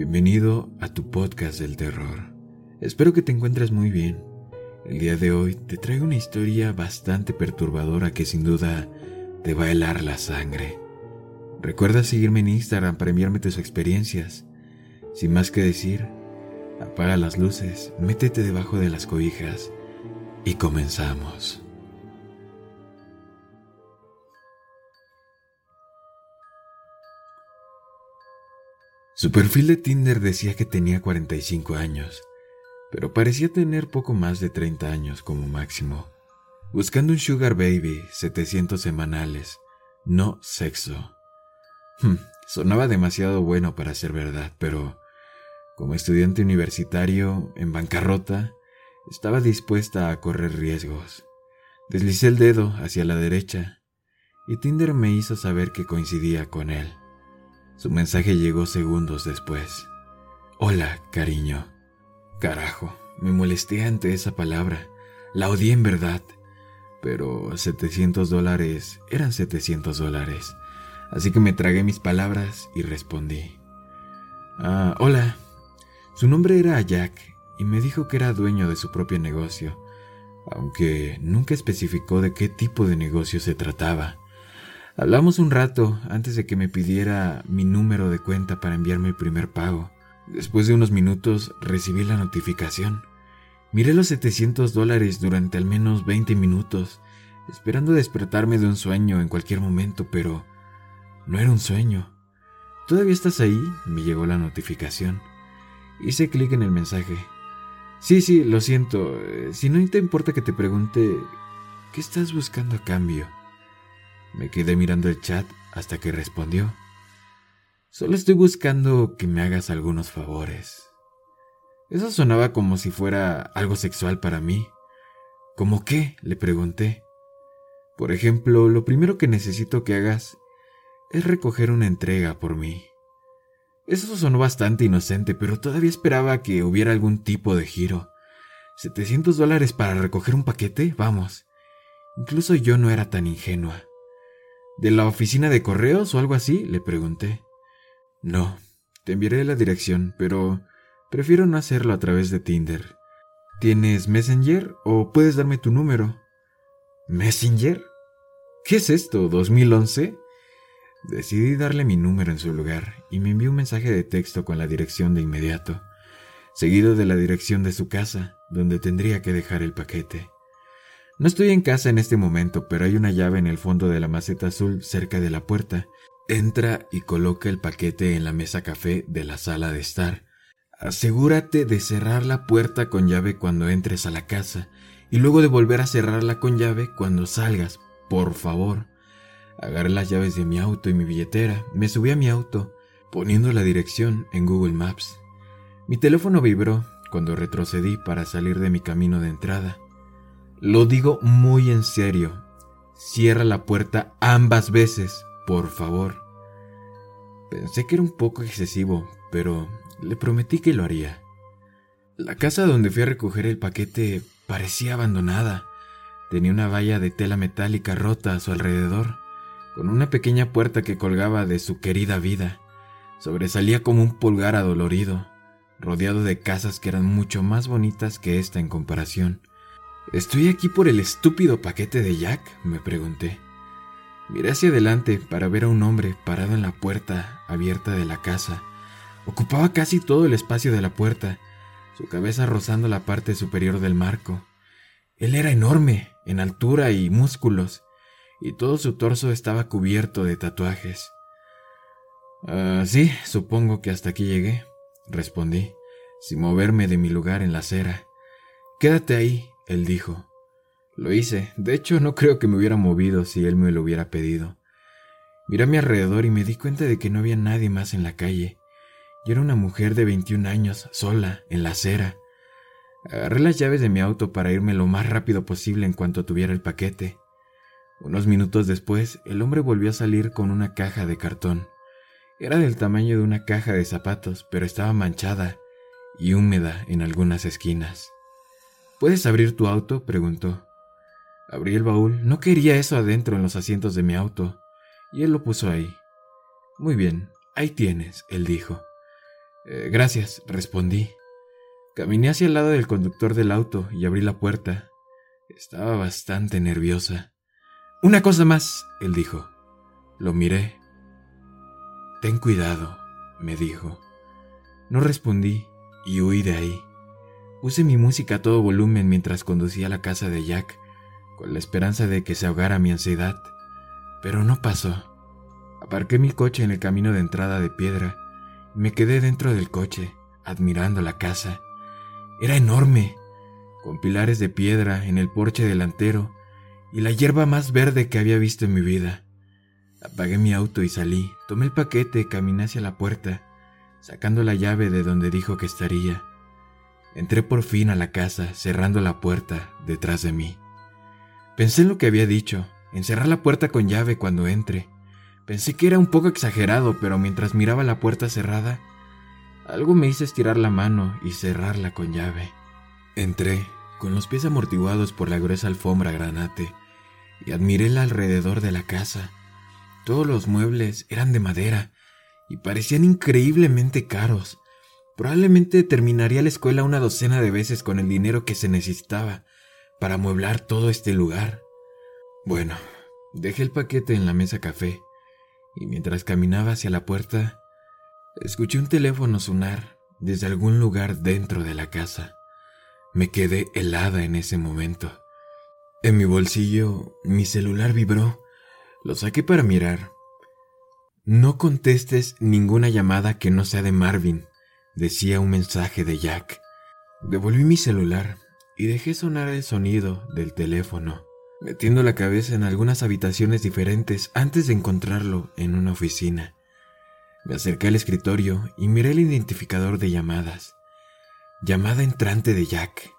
Bienvenido a tu podcast del terror. Espero que te encuentres muy bien. El día de hoy te traigo una historia bastante perturbadora que sin duda te va a helar la sangre. Recuerda seguirme en Instagram para enviarme tus experiencias. Sin más que decir, apaga las luces, métete debajo de las cobijas y comenzamos. Su perfil de Tinder decía que tenía 45 años, pero parecía tener poco más de 30 años como máximo. Buscando un sugar baby, 700 semanales, no sexo. Hmm, sonaba demasiado bueno para ser verdad, pero como estudiante universitario en bancarrota, estaba dispuesta a correr riesgos. Deslicé el dedo hacia la derecha y Tinder me hizo saber que coincidía con él. Su mensaje llegó segundos después. Hola, cariño. Carajo, me molesté ante esa palabra. La odié en verdad. Pero 700 dólares eran 700 dólares. Así que me tragué mis palabras y respondí. Ah, hola. Su nombre era Jack y me dijo que era dueño de su propio negocio, aunque nunca especificó de qué tipo de negocio se trataba. Hablamos un rato antes de que me pidiera mi número de cuenta para enviarme el primer pago. Después de unos minutos recibí la notificación. Miré los 700 dólares durante al menos 20 minutos, esperando despertarme de un sueño en cualquier momento, pero no era un sueño. ¿Todavía estás ahí? Me llegó la notificación. Hice clic en el mensaje. Sí, sí, lo siento. Si no te importa que te pregunte, ¿qué estás buscando a cambio? Me quedé mirando el chat hasta que respondió. Solo estoy buscando que me hagas algunos favores. Eso sonaba como si fuera algo sexual para mí. ¿Cómo qué? le pregunté. Por ejemplo, lo primero que necesito que hagas es recoger una entrega por mí. Eso sonó bastante inocente, pero todavía esperaba que hubiera algún tipo de giro. ¿700 dólares para recoger un paquete? Vamos. Incluso yo no era tan ingenua. ¿De la oficina de correos o algo así? le pregunté. No, te enviaré la dirección, pero prefiero no hacerlo a través de Tinder. ¿Tienes Messenger o puedes darme tu número? ¿Messenger? ¿Qué es esto? ¿2011? Decidí darle mi número en su lugar y me envió un mensaje de texto con la dirección de inmediato, seguido de la dirección de su casa, donde tendría que dejar el paquete. No estoy en casa en este momento, pero hay una llave en el fondo de la maceta azul cerca de la puerta. Entra y coloca el paquete en la mesa café de la sala de estar. Asegúrate de cerrar la puerta con llave cuando entres a la casa y luego de volver a cerrarla con llave cuando salgas, por favor. Agarré las llaves de mi auto y mi billetera, me subí a mi auto, poniendo la dirección en Google Maps. Mi teléfono vibró cuando retrocedí para salir de mi camino de entrada. Lo digo muy en serio. Cierra la puerta ambas veces, por favor. Pensé que era un poco excesivo, pero le prometí que lo haría. La casa donde fui a recoger el paquete parecía abandonada. Tenía una valla de tela metálica rota a su alrededor, con una pequeña puerta que colgaba de su querida vida. Sobresalía como un pulgar adolorido, rodeado de casas que eran mucho más bonitas que esta en comparación. ¿Estoy aquí por el estúpido paquete de Jack? me pregunté. Miré hacia adelante para ver a un hombre parado en la puerta abierta de la casa. Ocupaba casi todo el espacio de la puerta, su cabeza rozando la parte superior del marco. Él era enorme, en altura y músculos, y todo su torso estaba cubierto de tatuajes. Ah, sí, supongo que hasta aquí llegué, respondí, sin moverme de mi lugar en la acera. Quédate ahí, él dijo. Lo hice. De hecho, no creo que me hubiera movido si él me lo hubiera pedido. Miré a mi alrededor y me di cuenta de que no había nadie más en la calle. y era una mujer de 21 años, sola, en la acera. Agarré las llaves de mi auto para irme lo más rápido posible en cuanto tuviera el paquete. Unos minutos después, el hombre volvió a salir con una caja de cartón. Era del tamaño de una caja de zapatos, pero estaba manchada y húmeda en algunas esquinas. ¿Puedes abrir tu auto? preguntó. Abrí el baúl. No quería eso adentro en los asientos de mi auto, y él lo puso ahí. Muy bien, ahí tienes, él dijo. Eh, gracias, respondí. Caminé hacia el lado del conductor del auto y abrí la puerta. Estaba bastante nerviosa. Una cosa más, él dijo. Lo miré. Ten cuidado, me dijo. No respondí y huí de ahí. Puse mi música a todo volumen mientras conducía a la casa de Jack, con la esperanza de que se ahogara mi ansiedad. Pero no pasó. Aparqué mi coche en el camino de entrada de piedra y me quedé dentro del coche, admirando la casa. Era enorme, con pilares de piedra en el porche delantero y la hierba más verde que había visto en mi vida. Apagué mi auto y salí, tomé el paquete, caminé hacia la puerta, sacando la llave de donde dijo que estaría. Entré por fin a la casa, cerrando la puerta detrás de mí. Pensé en lo que había dicho, en cerrar la puerta con llave cuando entre. Pensé que era un poco exagerado, pero mientras miraba la puerta cerrada, algo me hizo estirar la mano y cerrarla con llave. Entré, con los pies amortiguados por la gruesa alfombra granate, y admiré el alrededor de la casa. Todos los muebles eran de madera y parecían increíblemente caros. Probablemente terminaría la escuela una docena de veces con el dinero que se necesitaba para amueblar todo este lugar. Bueno, dejé el paquete en la mesa café y mientras caminaba hacia la puerta, escuché un teléfono sonar desde algún lugar dentro de la casa. Me quedé helada en ese momento. En mi bolsillo, mi celular vibró lo saqué para mirar. No contestes ninguna llamada que no sea de Marvin, decía un mensaje de Jack. Devolví mi celular y dejé sonar el sonido del teléfono, metiendo la cabeza en algunas habitaciones diferentes antes de encontrarlo en una oficina. Me acerqué al escritorio y miré el identificador de llamadas. Llamada entrante de Jack.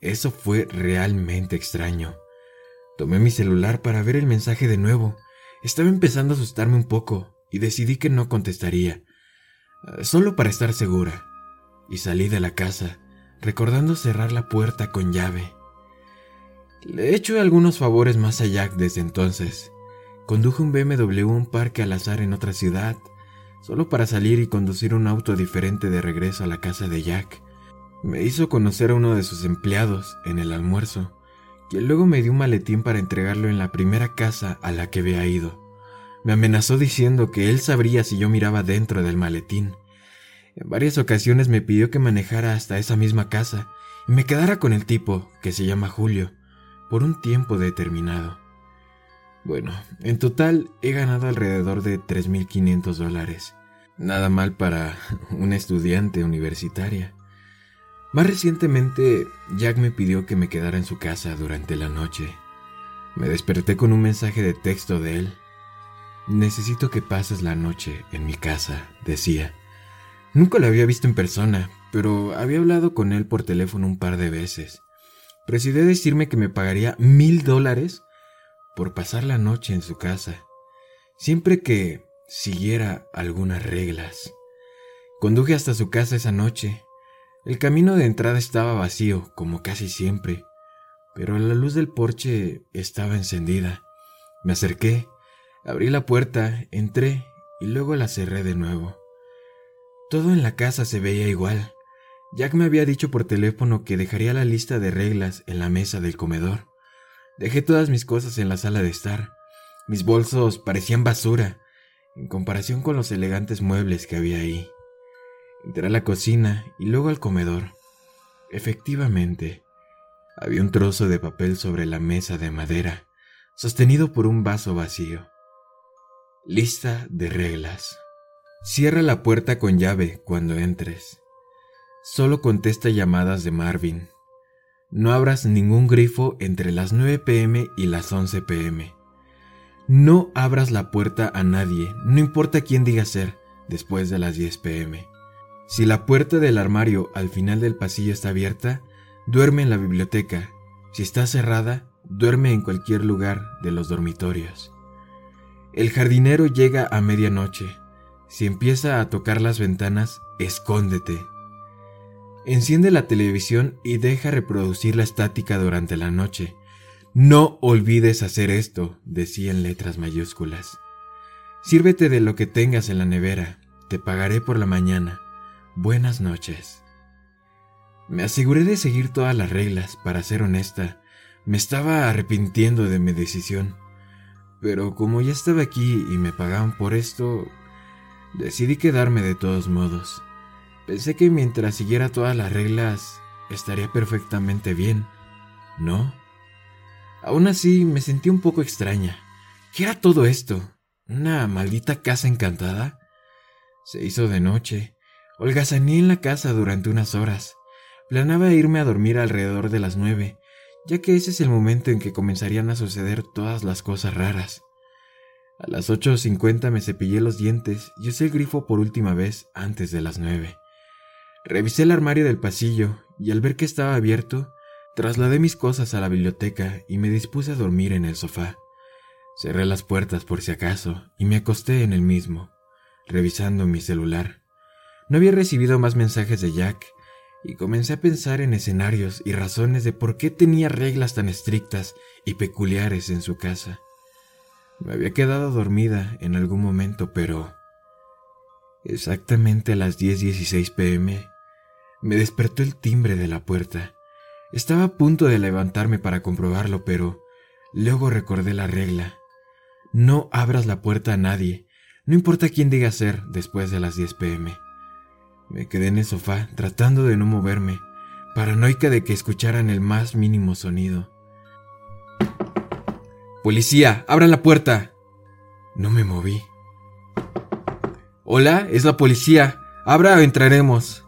Eso fue realmente extraño. Tomé mi celular para ver el mensaje de nuevo. Estaba empezando a asustarme un poco y decidí que no contestaría, solo para estar segura. Y salí de la casa, recordando cerrar la puerta con llave. Le he hecho algunos favores más a Jack desde entonces. Conduje un BMW a un parque al azar en otra ciudad, solo para salir y conducir un auto diferente de regreso a la casa de Jack. Me hizo conocer a uno de sus empleados en el almuerzo y luego me dio un maletín para entregarlo en la primera casa a la que había ido. Me amenazó diciendo que él sabría si yo miraba dentro del maletín. En varias ocasiones me pidió que manejara hasta esa misma casa y me quedara con el tipo, que se llama Julio, por un tiempo determinado. Bueno, en total he ganado alrededor de 3.500 dólares. Nada mal para una estudiante universitaria. Más recientemente, Jack me pidió que me quedara en su casa durante la noche. Me desperté con un mensaje de texto de él. Necesito que pases la noche en mi casa, decía. Nunca lo había visto en persona, pero había hablado con él por teléfono un par de veces. Presidió decirme que me pagaría mil dólares por pasar la noche en su casa, siempre que siguiera algunas reglas. Conduje hasta su casa esa noche el camino de entrada estaba vacío, como casi siempre, pero la luz del porche estaba encendida. Me acerqué, abrí la puerta, entré y luego la cerré de nuevo. Todo en la casa se veía igual. Jack me había dicho por teléfono que dejaría la lista de reglas en la mesa del comedor. Dejé todas mis cosas en la sala de estar. Mis bolsos parecían basura en comparación con los elegantes muebles que había ahí. Entré a la cocina y luego al comedor. Efectivamente, había un trozo de papel sobre la mesa de madera, sostenido por un vaso vacío. Lista de reglas. Cierra la puerta con llave cuando entres. Solo contesta llamadas de Marvin. No abras ningún grifo entre las 9 pm y las 11 pm. No abras la puerta a nadie, no importa quién diga ser, después de las 10 pm. Si la puerta del armario al final del pasillo está abierta, duerme en la biblioteca. Si está cerrada, duerme en cualquier lugar de los dormitorios. El jardinero llega a medianoche. Si empieza a tocar las ventanas, escóndete. Enciende la televisión y deja reproducir la estática durante la noche. No olvides hacer esto, decía en letras mayúsculas. Sírvete de lo que tengas en la nevera. Te pagaré por la mañana. Buenas noches. Me aseguré de seguir todas las reglas, para ser honesta. Me estaba arrepintiendo de mi decisión. Pero como ya estaba aquí y me pagaban por esto, decidí quedarme de todos modos. Pensé que mientras siguiera todas las reglas, estaría perfectamente bien, ¿no? Aún así, me sentí un poco extraña. ¿Qué era todo esto? ¿Una maldita casa encantada? Se hizo de noche. Holgazaní en la casa durante unas horas. Planeaba irme a dormir alrededor de las nueve, ya que ese es el momento en que comenzarían a suceder todas las cosas raras. A las 8.50 me cepillé los dientes y usé el grifo por última vez antes de las nueve. Revisé el armario del pasillo y al ver que estaba abierto, trasladé mis cosas a la biblioteca y me dispuse a dormir en el sofá. Cerré las puertas por si acaso y me acosté en el mismo, revisando mi celular. No había recibido más mensajes de Jack y comencé a pensar en escenarios y razones de por qué tenía reglas tan estrictas y peculiares en su casa. Me había quedado dormida en algún momento, pero exactamente a las 10:16 pm me despertó el timbre de la puerta. Estaba a punto de levantarme para comprobarlo, pero luego recordé la regla. No abras la puerta a nadie, no importa quién diga ser después de las 10 pm. Me quedé en el sofá tratando de no moverme, paranoica de que escucharan el más mínimo sonido. Policía, abran la puerta. No me moví. Hola, es la policía. Abra o entraremos.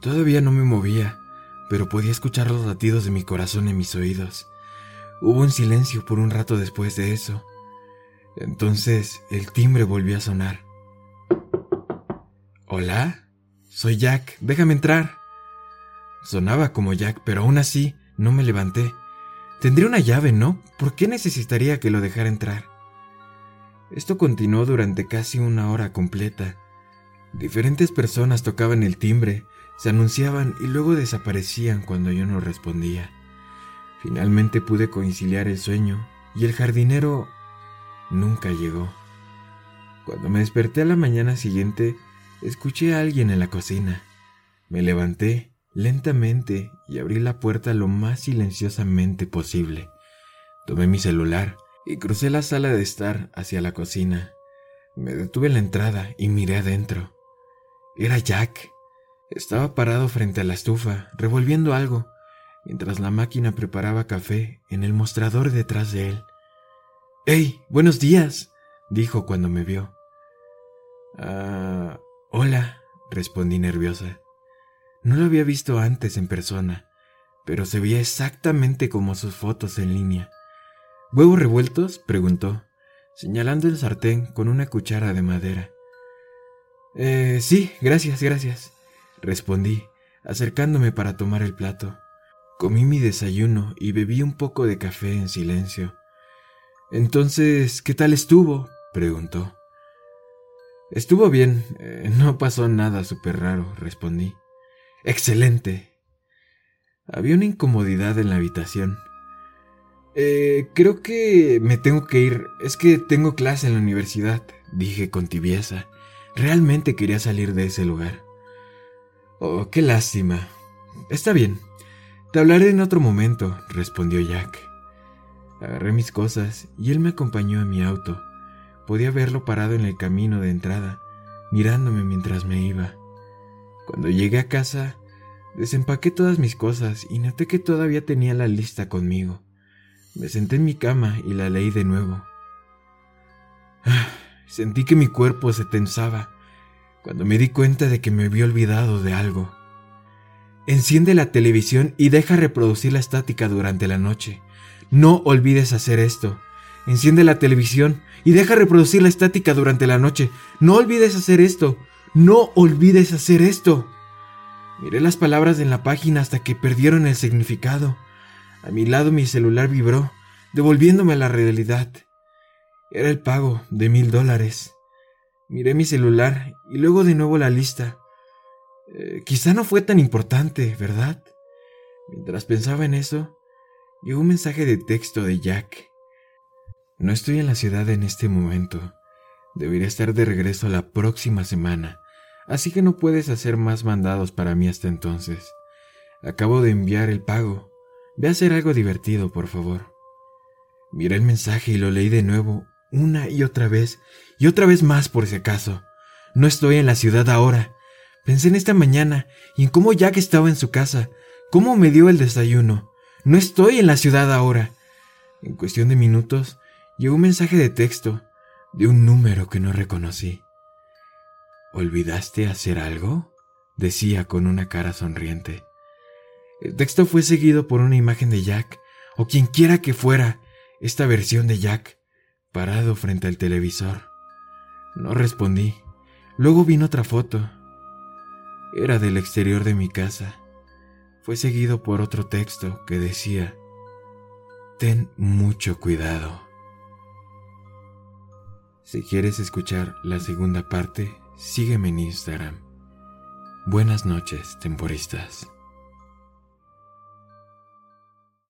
Todavía no me movía, pero podía escuchar los latidos de mi corazón en mis oídos. Hubo un silencio por un rato después de eso. Entonces el timbre volvió a sonar. ¿Hola? Soy Jack, déjame entrar. Sonaba como Jack, pero aún así no me levanté. Tendría una llave, ¿no? ¿Por qué necesitaría que lo dejara entrar? Esto continuó durante casi una hora completa. Diferentes personas tocaban el timbre, se anunciaban y luego desaparecían cuando yo no respondía. Finalmente pude conciliar el sueño y el jardinero nunca llegó. Cuando me desperté a la mañana siguiente, Escuché a alguien en la cocina. Me levanté lentamente y abrí la puerta lo más silenciosamente posible. Tomé mi celular y crucé la sala de estar hacia la cocina. Me detuve en la entrada y miré adentro. Era Jack. Estaba parado frente a la estufa, revolviendo algo, mientras la máquina preparaba café en el mostrador detrás de él. ¡Hey! Buenos días, dijo cuando me vio. Ah, Hola, respondí nerviosa. No lo había visto antes en persona, pero se veía exactamente como sus fotos en línea. ¿Huevos revueltos? preguntó, señalando el sartén con una cuchara de madera. Eh, sí, gracias, gracias, respondí, acercándome para tomar el plato. Comí mi desayuno y bebí un poco de café en silencio. Entonces, ¿qué tal estuvo? preguntó. Estuvo bien, eh, no pasó nada súper raro, respondí. Excelente. Había una incomodidad en la habitación. Eh, creo que me tengo que ir. Es que tengo clase en la universidad, dije con tibieza. Realmente quería salir de ese lugar. Oh, qué lástima. Está bien. Te hablaré en otro momento, respondió Jack. Agarré mis cosas y él me acompañó a mi auto. Podía verlo parado en el camino de entrada, mirándome mientras me iba. Cuando llegué a casa, desempaqué todas mis cosas y noté que todavía tenía la lista conmigo. Me senté en mi cama y la leí de nuevo. Sentí que mi cuerpo se tensaba cuando me di cuenta de que me había olvidado de algo. Enciende la televisión y deja reproducir la estática durante la noche. No olvides hacer esto. Enciende la televisión y deja reproducir la estática durante la noche. No olvides hacer esto. No olvides hacer esto. Miré las palabras en la página hasta que perdieron el significado. A mi lado mi celular vibró, devolviéndome a la realidad. Era el pago de mil dólares. Miré mi celular y luego de nuevo la lista. Eh, quizá no fue tan importante, ¿verdad? Mientras pensaba en eso, llegó un mensaje de texto de Jack. No estoy en la ciudad en este momento. Debería estar de regreso la próxima semana, así que no puedes hacer más mandados para mí hasta entonces. Acabo de enviar el pago. Ve a hacer algo divertido, por favor. Miré el mensaje y lo leí de nuevo, una y otra vez, y otra vez más por si acaso. No estoy en la ciudad ahora. Pensé en esta mañana y en cómo Jack estaba en su casa, cómo me dio el desayuno. No estoy en la ciudad ahora. En cuestión de minutos, llegó un mensaje de texto de un número que no reconocí. ¿Olvidaste hacer algo? decía con una cara sonriente. El texto fue seguido por una imagen de Jack, o quien quiera que fuera, esta versión de Jack, parado frente al televisor. No respondí. Luego vino otra foto. Era del exterior de mi casa. Fue seguido por otro texto que decía, Ten mucho cuidado. Si quieres escuchar la segunda parte, sígueme en Instagram. Buenas noches, temporistas.